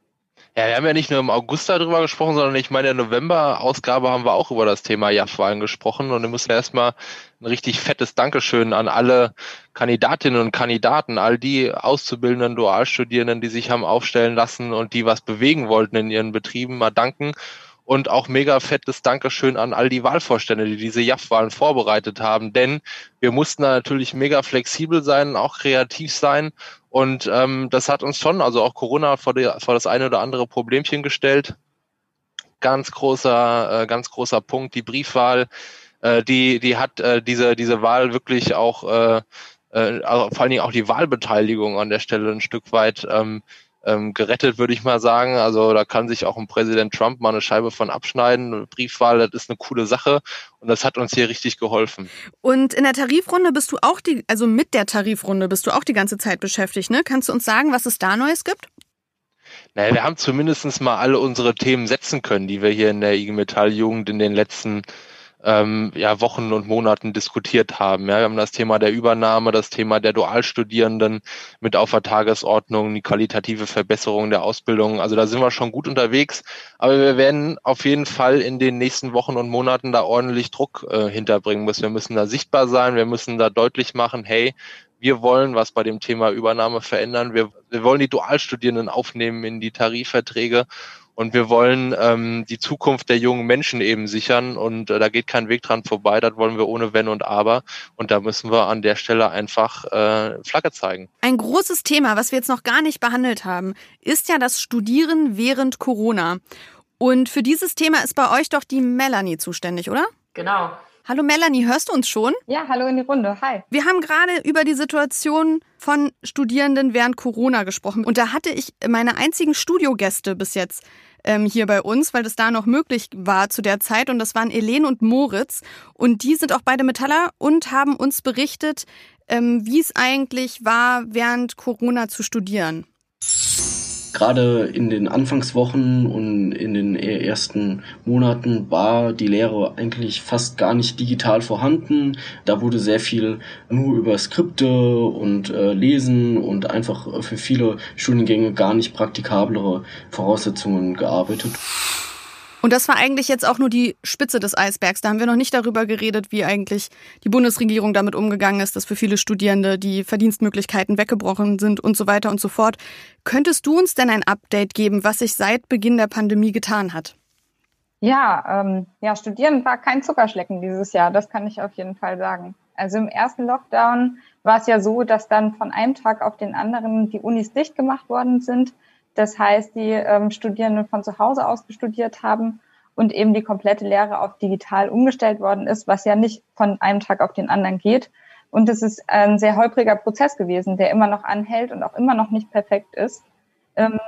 Ja, wir haben ja nicht nur im August darüber gesprochen, sondern ich meine, in der November-Ausgabe haben wir auch über das Thema JAF-Wahlen gesprochen und wir müssen erstmal ein richtig fettes Dankeschön an alle Kandidatinnen und Kandidaten, all die Auszubildenden, Dualstudierenden, die sich haben aufstellen lassen und die was bewegen wollten in ihren Betrieben, mal danken. Und auch mega fettes Dankeschön an all die Wahlvorstände, die diese JAF-Wahlen vorbereitet haben. Denn wir mussten da natürlich mega flexibel sein, auch kreativ sein und ähm, das hat uns schon, also auch Corona vor, die, vor das eine oder andere Problemchen gestellt. Ganz großer, äh, ganz großer Punkt, die Briefwahl, äh, die, die hat äh, diese, diese Wahl wirklich auch, äh, äh, also vor allen Dingen auch die Wahlbeteiligung an der Stelle ein Stück weit ähm, ähm, gerettet, würde ich mal sagen. Also da kann sich auch ein Präsident Trump mal eine Scheibe von abschneiden. Briefwahl, das ist eine coole Sache und das hat uns hier richtig geholfen. Und in der Tarifrunde bist du auch die, also mit der Tarifrunde bist du auch die ganze Zeit beschäftigt, ne? Kannst du uns sagen, was es da Neues gibt? Naja, wir haben zumindest mal alle unsere Themen setzen können, die wir hier in der IG Metall Jugend in den letzten ähm, ja, Wochen und Monaten diskutiert haben. Ja, wir haben das Thema der Übernahme, das Thema der Dualstudierenden mit auf der Tagesordnung, die qualitative Verbesserung der Ausbildung. Also da sind wir schon gut unterwegs. Aber wir werden auf jeden Fall in den nächsten Wochen und Monaten da ordentlich Druck äh, hinterbringen müssen. Wir müssen da sichtbar sein. Wir müssen da deutlich machen, hey, wir wollen was bei dem Thema Übernahme verändern. Wir, wir wollen die Dualstudierenden aufnehmen in die Tarifverträge und wir wollen ähm, die Zukunft der jungen Menschen eben sichern und äh, da geht kein Weg dran vorbei. Das wollen wir ohne Wenn und Aber. Und da müssen wir an der Stelle einfach äh, Flagge zeigen. Ein großes Thema, was wir jetzt noch gar nicht behandelt haben, ist ja das Studieren während Corona. Und für dieses Thema ist bei euch doch die Melanie zuständig, oder? Genau. Hallo Melanie, hörst du uns schon? Ja, hallo in die Runde. Hi. Wir haben gerade über die Situation von Studierenden während Corona gesprochen. Und da hatte ich meine einzigen Studiogäste bis jetzt ähm, hier bei uns, weil das da noch möglich war zu der Zeit. Und das waren Elen und Moritz. Und die sind auch beide Metaller und haben uns berichtet, ähm, wie es eigentlich war, während Corona zu studieren. Gerade in den Anfangswochen und in den ersten Monaten war die Lehre eigentlich fast gar nicht digital vorhanden. Da wurde sehr viel nur über Skripte und äh, Lesen und einfach für viele Studiengänge gar nicht praktikablere Voraussetzungen gearbeitet. Und das war eigentlich jetzt auch nur die Spitze des Eisbergs. Da haben wir noch nicht darüber geredet, wie eigentlich die Bundesregierung damit umgegangen ist, dass für viele Studierende die Verdienstmöglichkeiten weggebrochen sind und so weiter und so fort. Könntest du uns denn ein Update geben, was sich seit Beginn der Pandemie getan hat? Ja, ähm, ja, Studieren war kein Zuckerschlecken dieses Jahr, das kann ich auf jeden Fall sagen. Also im ersten Lockdown war es ja so, dass dann von einem Tag auf den anderen die Unis dicht gemacht worden sind das heißt, die ähm, Studierenden von zu Hause aus studiert haben und eben die komplette Lehre auf digital umgestellt worden ist, was ja nicht von einem Tag auf den anderen geht. Und es ist ein sehr holpriger Prozess gewesen, der immer noch anhält und auch immer noch nicht perfekt ist. Ähm,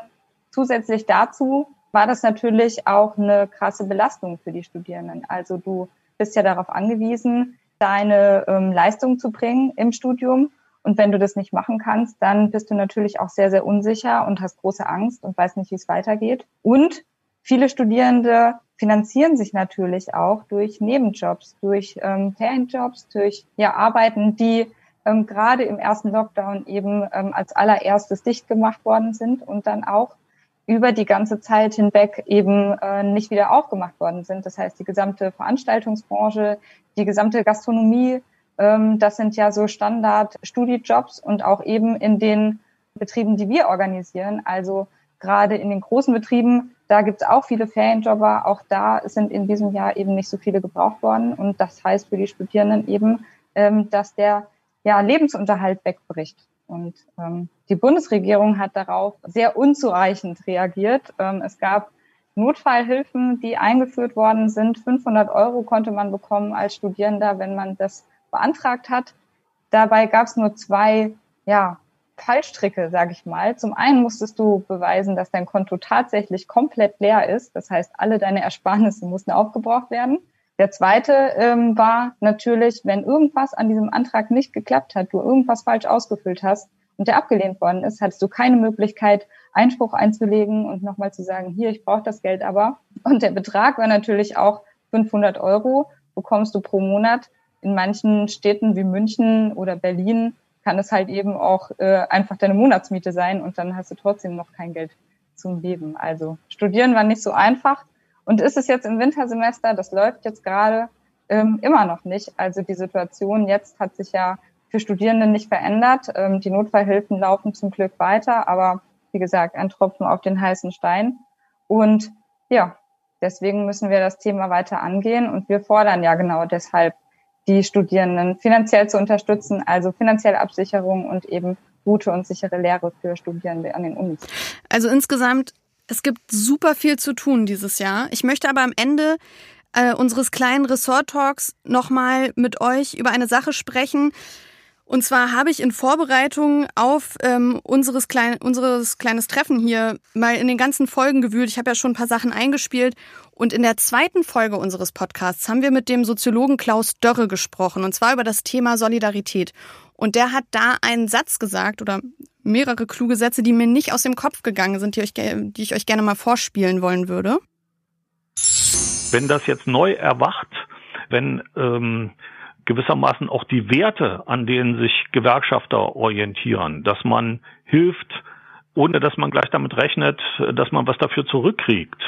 zusätzlich dazu war das natürlich auch eine krasse Belastung für die Studierenden. Also du bist ja darauf angewiesen, deine ähm, Leistung zu bringen im Studium und wenn du das nicht machen kannst, dann bist du natürlich auch sehr, sehr unsicher und hast große Angst und weißt nicht, wie es weitergeht. Und viele Studierende finanzieren sich natürlich auch durch Nebenjobs, durch ähm, Ferienjobs, durch ja, Arbeiten, die ähm, gerade im ersten Lockdown eben ähm, als allererstes dicht gemacht worden sind und dann auch über die ganze Zeit hinweg eben äh, nicht wieder aufgemacht worden sind. Das heißt, die gesamte Veranstaltungsbranche, die gesamte Gastronomie, das sind ja so Standard-Studijobs und auch eben in den Betrieben, die wir organisieren. Also gerade in den großen Betrieben, da gibt es auch viele Ferienjobber. Auch da sind in diesem Jahr eben nicht so viele gebraucht worden. Und das heißt für die Studierenden eben, ähm, dass der ja, Lebensunterhalt wegbricht. Und ähm, die Bundesregierung hat darauf sehr unzureichend reagiert. Ähm, es gab Notfallhilfen, die eingeführt worden sind. 500 Euro konnte man bekommen als Studierender, wenn man das beantragt hat. Dabei gab es nur zwei ja, Fallstricke, sage ich mal. Zum einen musstest du beweisen, dass dein Konto tatsächlich komplett leer ist. Das heißt, alle deine Ersparnisse mussten aufgebraucht werden. Der zweite ähm, war natürlich, wenn irgendwas an diesem Antrag nicht geklappt hat, du irgendwas falsch ausgefüllt hast und der abgelehnt worden ist, hattest du keine Möglichkeit, Einspruch einzulegen und nochmal zu sagen, hier, ich brauche das Geld aber. Und der Betrag war natürlich auch 500 Euro, bekommst du pro Monat in manchen Städten wie München oder Berlin kann es halt eben auch äh, einfach deine Monatsmiete sein und dann hast du trotzdem noch kein Geld zum Leben. Also studieren war nicht so einfach. Und ist es jetzt im Wintersemester, das läuft jetzt gerade ähm, immer noch nicht. Also die Situation jetzt hat sich ja für Studierende nicht verändert. Ähm, die Notfallhilfen laufen zum Glück weiter, aber wie gesagt, ein Tropfen auf den heißen Stein. Und ja, deswegen müssen wir das Thema weiter angehen und wir fordern ja genau deshalb die Studierenden finanziell zu unterstützen, also finanzielle Absicherung und eben gute und sichere Lehre für Studierende an den Unis. Also insgesamt, es gibt super viel zu tun dieses Jahr. Ich möchte aber am Ende äh, unseres kleinen Ressort-Talks nochmal mit euch über eine Sache sprechen, und zwar habe ich in Vorbereitung auf ähm, unseres, klein, unseres kleines Treffen hier mal in den ganzen Folgen gewühlt. Ich habe ja schon ein paar Sachen eingespielt. Und in der zweiten Folge unseres Podcasts haben wir mit dem Soziologen Klaus Dörre gesprochen. Und zwar über das Thema Solidarität. Und der hat da einen Satz gesagt oder mehrere kluge Sätze, die mir nicht aus dem Kopf gegangen sind, die, euch, die ich euch gerne mal vorspielen wollen würde. Wenn das jetzt neu erwacht, wenn ähm, gewissermaßen auch die Werte, an denen sich Gewerkschafter orientieren, dass man hilft, ohne dass man gleich damit rechnet, dass man was dafür zurückkriegt,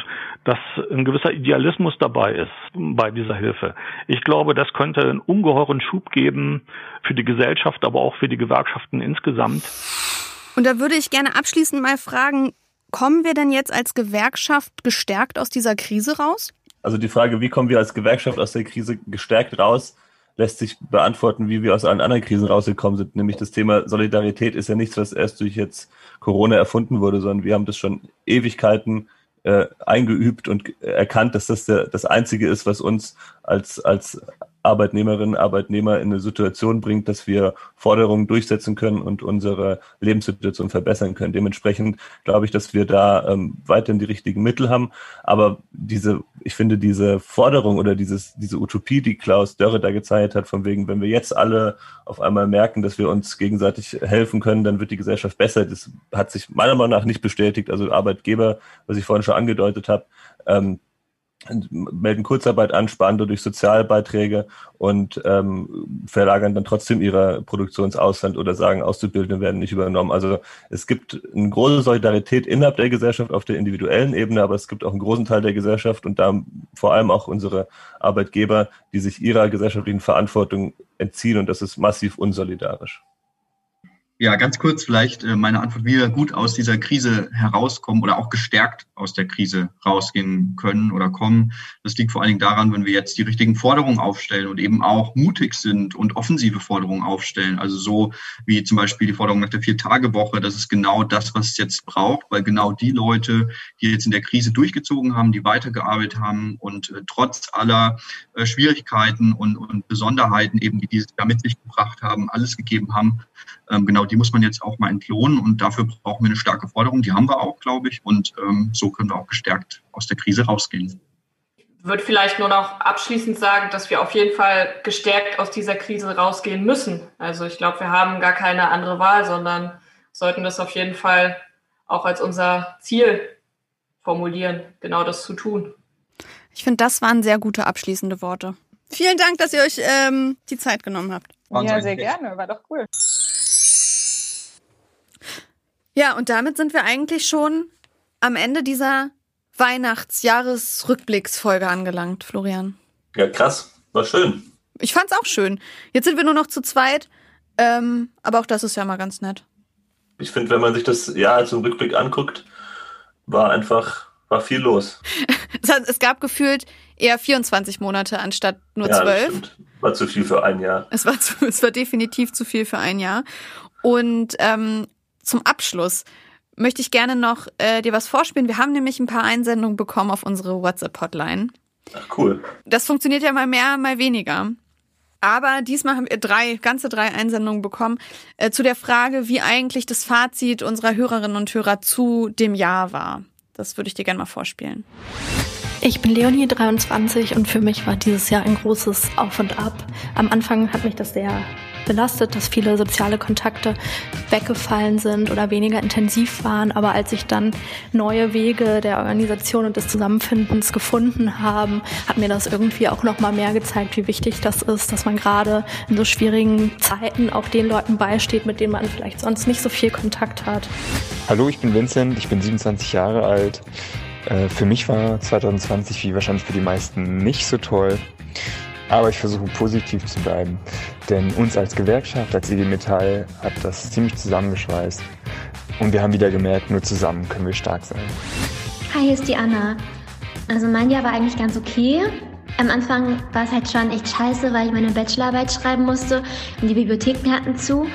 dass ein gewisser Idealismus dabei ist bei dieser Hilfe. Ich glaube, das könnte einen ungeheuren Schub geben für die Gesellschaft, aber auch für die Gewerkschaften insgesamt. Und da würde ich gerne abschließend mal fragen, kommen wir denn jetzt als Gewerkschaft gestärkt aus dieser Krise raus? Also die Frage, wie kommen wir als Gewerkschaft aus der Krise gestärkt raus, lässt sich beantworten, wie wir aus allen anderen Krisen rausgekommen sind. Nämlich das Thema Solidarität ist ja nichts, was erst durch jetzt Corona erfunden wurde, sondern wir haben das schon Ewigkeiten äh, eingeübt und erkannt, dass das der, das Einzige ist, was uns als, als Arbeitnehmerinnen, Arbeitnehmer in eine Situation bringt, dass wir Forderungen durchsetzen können und unsere Lebenssituation verbessern können. Dementsprechend glaube ich, dass wir da ähm, weiterhin die richtigen Mittel haben. Aber diese, ich finde, diese Forderung oder dieses, diese Utopie, die Klaus Dörre da gezeigt hat, von wegen, wenn wir jetzt alle auf einmal merken, dass wir uns gegenseitig helfen können, dann wird die Gesellschaft besser. Das hat sich meiner Meinung nach nicht bestätigt. Also Arbeitgeber, was ich vorhin schon angedeutet habe, ähm, melden Kurzarbeit an, sparen dadurch Sozialbeiträge und ähm, verlagern dann trotzdem ihre Produktion ins Ausland oder sagen, Auszubildende werden nicht übernommen. Also es gibt eine große Solidarität innerhalb der Gesellschaft auf der individuellen Ebene, aber es gibt auch einen großen Teil der Gesellschaft und da vor allem auch unsere Arbeitgeber, die sich ihrer gesellschaftlichen Verantwortung entziehen und das ist massiv unsolidarisch. Ja, ganz kurz vielleicht äh, meine Antwort, wie wir gut aus dieser Krise herauskommen oder auch gestärkt aus der Krise rausgehen können oder kommen. Das liegt vor allen Dingen daran, wenn wir jetzt die richtigen Forderungen aufstellen und eben auch mutig sind und offensive Forderungen aufstellen. Also so wie zum Beispiel die Forderung nach der Vier-Tage-Woche. Das ist genau das, was es jetzt braucht, weil genau die Leute, die jetzt in der Krise durchgezogen haben, die weitergearbeitet haben und äh, trotz aller äh, Schwierigkeiten und, und Besonderheiten eben, die dieses Jahr mit sich gebracht haben, alles gegeben haben, ähm, genau die muss man jetzt auch mal entlohnen und dafür brauchen wir eine starke Forderung. Die haben wir auch, glaube ich. Und ähm, so können wir auch gestärkt aus der Krise rausgehen. Ich würde vielleicht nur noch abschließend sagen, dass wir auf jeden Fall gestärkt aus dieser Krise rausgehen müssen. Also ich glaube, wir haben gar keine andere Wahl, sondern sollten das auf jeden Fall auch als unser Ziel formulieren, genau das zu tun. Ich finde, das waren sehr gute abschließende Worte. Vielen Dank, dass ihr euch ähm, die Zeit genommen habt. Ja, sehr gerne, war doch cool. Ja, und damit sind wir eigentlich schon am Ende dieser Weihnachtsjahresrückblicksfolge angelangt, Florian. Ja, krass. War schön. Ich fand's auch schön. Jetzt sind wir nur noch zu zweit, ähm, aber auch das ist ja mal ganz nett. Ich finde, wenn man sich das Jahr zum Rückblick anguckt, war einfach, war viel los. es, gab gefühlt eher 24 Monate anstatt nur ja, 12. War zu viel für ein Jahr. Es war, zu, es war definitiv zu viel für ein Jahr. Und ähm, zum Abschluss möchte ich gerne noch äh, dir was vorspielen. Wir haben nämlich ein paar Einsendungen bekommen auf unsere WhatsApp-Hotline. Ach, cool. Das funktioniert ja mal mehr, mal weniger. Aber diesmal haben wir drei, ganze drei Einsendungen bekommen äh, zu der Frage, wie eigentlich das Fazit unserer Hörerinnen und Hörer zu dem Jahr war. Das würde ich dir gerne mal vorspielen. Ich bin Leonie, 23 und für mich war dieses Jahr ein großes Auf und Ab. Am Anfang hat mich das sehr belastet, dass viele soziale Kontakte weggefallen sind oder weniger intensiv waren. Aber als ich dann neue Wege der Organisation und des Zusammenfindens gefunden haben, hat mir das irgendwie auch noch mal mehr gezeigt, wie wichtig das ist, dass man gerade in so schwierigen Zeiten auch den Leuten beisteht, mit denen man vielleicht sonst nicht so viel Kontakt hat. Hallo, ich bin Vincent, ich bin 27 Jahre alt. Äh, für mich war 2020 wie wahrscheinlich für die meisten nicht so toll. Aber ich versuche positiv zu bleiben. Denn uns als Gewerkschaft, als IG Metall, hat das ziemlich zusammengeschweißt. Und wir haben wieder gemerkt, nur zusammen können wir stark sein. Hi, hier ist die Anna. Also mein Jahr war eigentlich ganz okay. Am Anfang war es halt schon echt scheiße, weil ich meine Bachelorarbeit schreiben musste und die Bibliotheken hatten zu.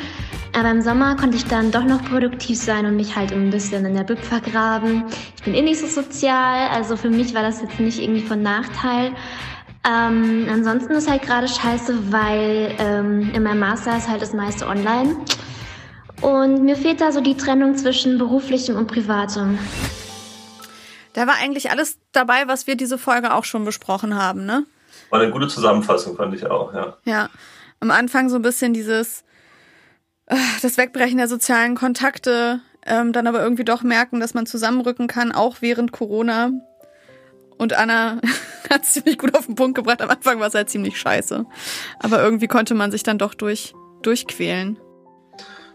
Aber im Sommer konnte ich dann doch noch produktiv sein und mich halt ein bisschen in der Bib vergraben. Ich bin eh nicht so sozial, also für mich war das jetzt nicht irgendwie von Nachteil. Ähm, ansonsten ist halt gerade scheiße, weil ähm, in meinem Master ist halt das meiste online. Und mir fehlt da so die Trennung zwischen beruflichem und privatem. Da war eigentlich alles dabei, was wir diese Folge auch schon besprochen haben, ne? War eine gute Zusammenfassung, fand ich auch, ja. Ja. Am Anfang so ein bisschen dieses, äh, das Wegbrechen der sozialen Kontakte, ähm, dann aber irgendwie doch merken, dass man zusammenrücken kann, auch während Corona. Und Anna hat es ziemlich gut auf den Punkt gebracht. Am Anfang war es halt ziemlich scheiße. Aber irgendwie konnte man sich dann doch durch, durchquälen.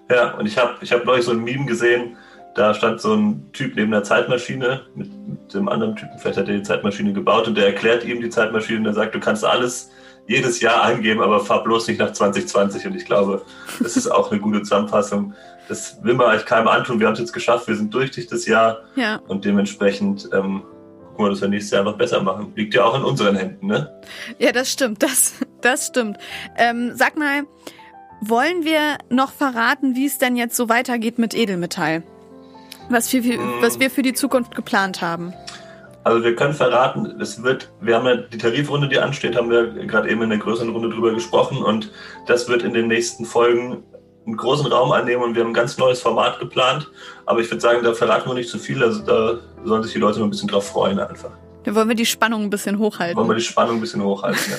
Ja, und ich habe ich hab neulich so ein Meme gesehen, da stand so ein Typ neben der Zeitmaschine mit, mit dem anderen Typen, vielleicht hat er die Zeitmaschine gebaut und der erklärt ihm die Zeitmaschine und er sagt, du kannst alles jedes Jahr angeben, aber fahr bloß nicht nach 2020. Und ich glaube, das ist auch eine gute Zusammenfassung. Das will man eigentlich keinem antun. Wir haben es jetzt geschafft, wir sind durch durch das Jahr ja. und dementsprechend ähm, gucken wir, dass wir nächstes Jahr noch besser machen. Liegt ja auch in unseren Händen, ne? Ja, das stimmt, das, das stimmt. Ähm, sag mal, wollen wir noch verraten, wie es denn jetzt so weitergeht mit Edelmetall? Was wir, hm. was wir für die Zukunft geplant haben? Also wir können verraten, es wird, wir haben ja die Tarifrunde, die ansteht, haben wir gerade eben in der größeren Runde drüber gesprochen und das wird in den nächsten Folgen einen großen Raum einnehmen und wir haben ein ganz neues Format geplant. Aber ich würde sagen, da verraten wir nicht zu viel, also da sollen sich die Leute noch ein bisschen drauf freuen einfach. Da wollen wir die Spannung ein bisschen hochhalten. Wollen wir die Spannung ein bisschen hochhalten, ja.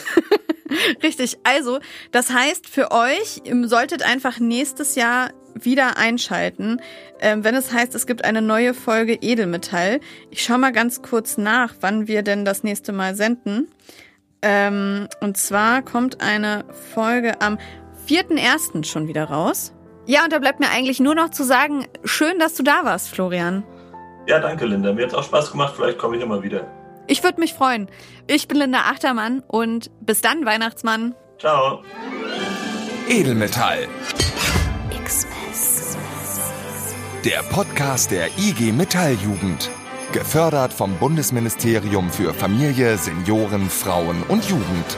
Richtig. Also, das heißt für euch, ihr solltet einfach nächstes Jahr wieder einschalten, ähm, wenn es heißt, es gibt eine neue Folge Edelmetall. Ich schaue mal ganz kurz nach, wann wir denn das nächste Mal senden. Ähm, und zwar kommt eine Folge am 4.1. schon wieder raus. Ja, und da bleibt mir eigentlich nur noch zu sagen, schön, dass du da warst, Florian. Ja, danke, Linda. Mir hat auch Spaß gemacht. Vielleicht komme ich immer wieder. Ich würde mich freuen. Ich bin Linda Achtermann und bis dann, Weihnachtsmann. Ciao. Edelmetall. Der Podcast der IG Metalljugend. Gefördert vom Bundesministerium für Familie, Senioren, Frauen und Jugend.